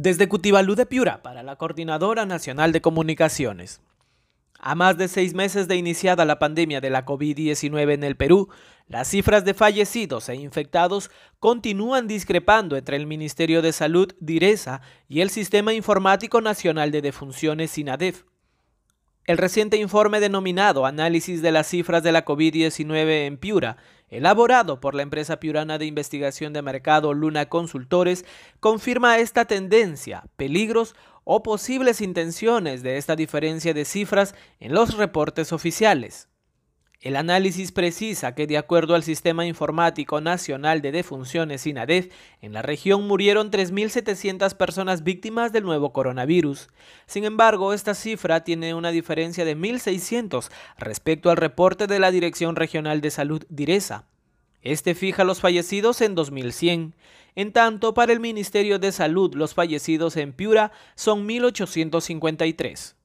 Desde Cutibalú de Piura para la Coordinadora Nacional de Comunicaciones. A más de seis meses de iniciada la pandemia de la COVID-19 en el Perú, las cifras de fallecidos e infectados continúan discrepando entre el Ministerio de Salud, DIRESA, y el Sistema Informático Nacional de Defunciones, SINADEF. El reciente informe denominado Análisis de las cifras de la COVID-19 en Piura, elaborado por la empresa piurana de investigación de mercado Luna Consultores, confirma esta tendencia, peligros o posibles intenciones de esta diferencia de cifras en los reportes oficiales. El análisis precisa que de acuerdo al Sistema Informático Nacional de Defunciones INADEF, en la región murieron 3.700 personas víctimas del nuevo coronavirus. Sin embargo, esta cifra tiene una diferencia de 1.600 respecto al reporte de la Dirección Regional de Salud DIRESA. Este fija los fallecidos en 2100. En tanto, para el Ministerio de Salud, los fallecidos en Piura son 1.853.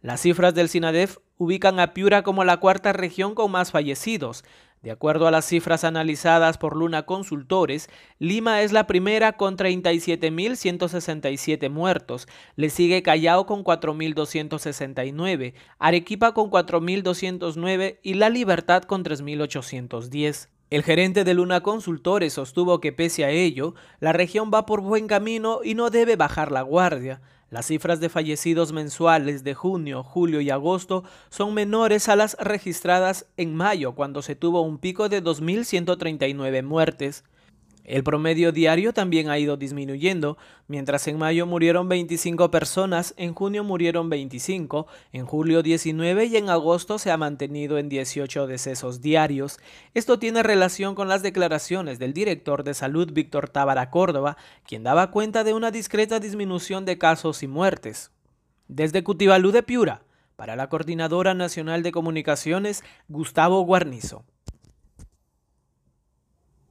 Las cifras del SINADEF ubican a Piura como la cuarta región con más fallecidos. De acuerdo a las cifras analizadas por Luna Consultores, Lima es la primera con 37.167 muertos, le sigue Callao con 4.269, Arequipa con 4.209 y La Libertad con 3.810. El gerente de Luna Consultores sostuvo que pese a ello, la región va por buen camino y no debe bajar la guardia. Las cifras de fallecidos mensuales de junio, julio y agosto son menores a las registradas en mayo, cuando se tuvo un pico de 2.139 muertes. El promedio diario también ha ido disminuyendo, mientras en mayo murieron 25 personas, en junio murieron 25, en julio 19 y en agosto se ha mantenido en 18 decesos diarios. Esto tiene relación con las declaraciones del director de salud Víctor Tábara Córdoba, quien daba cuenta de una discreta disminución de casos y muertes. Desde Cutibalú de Piura, para la Coordinadora Nacional de Comunicaciones, Gustavo Guarnizo.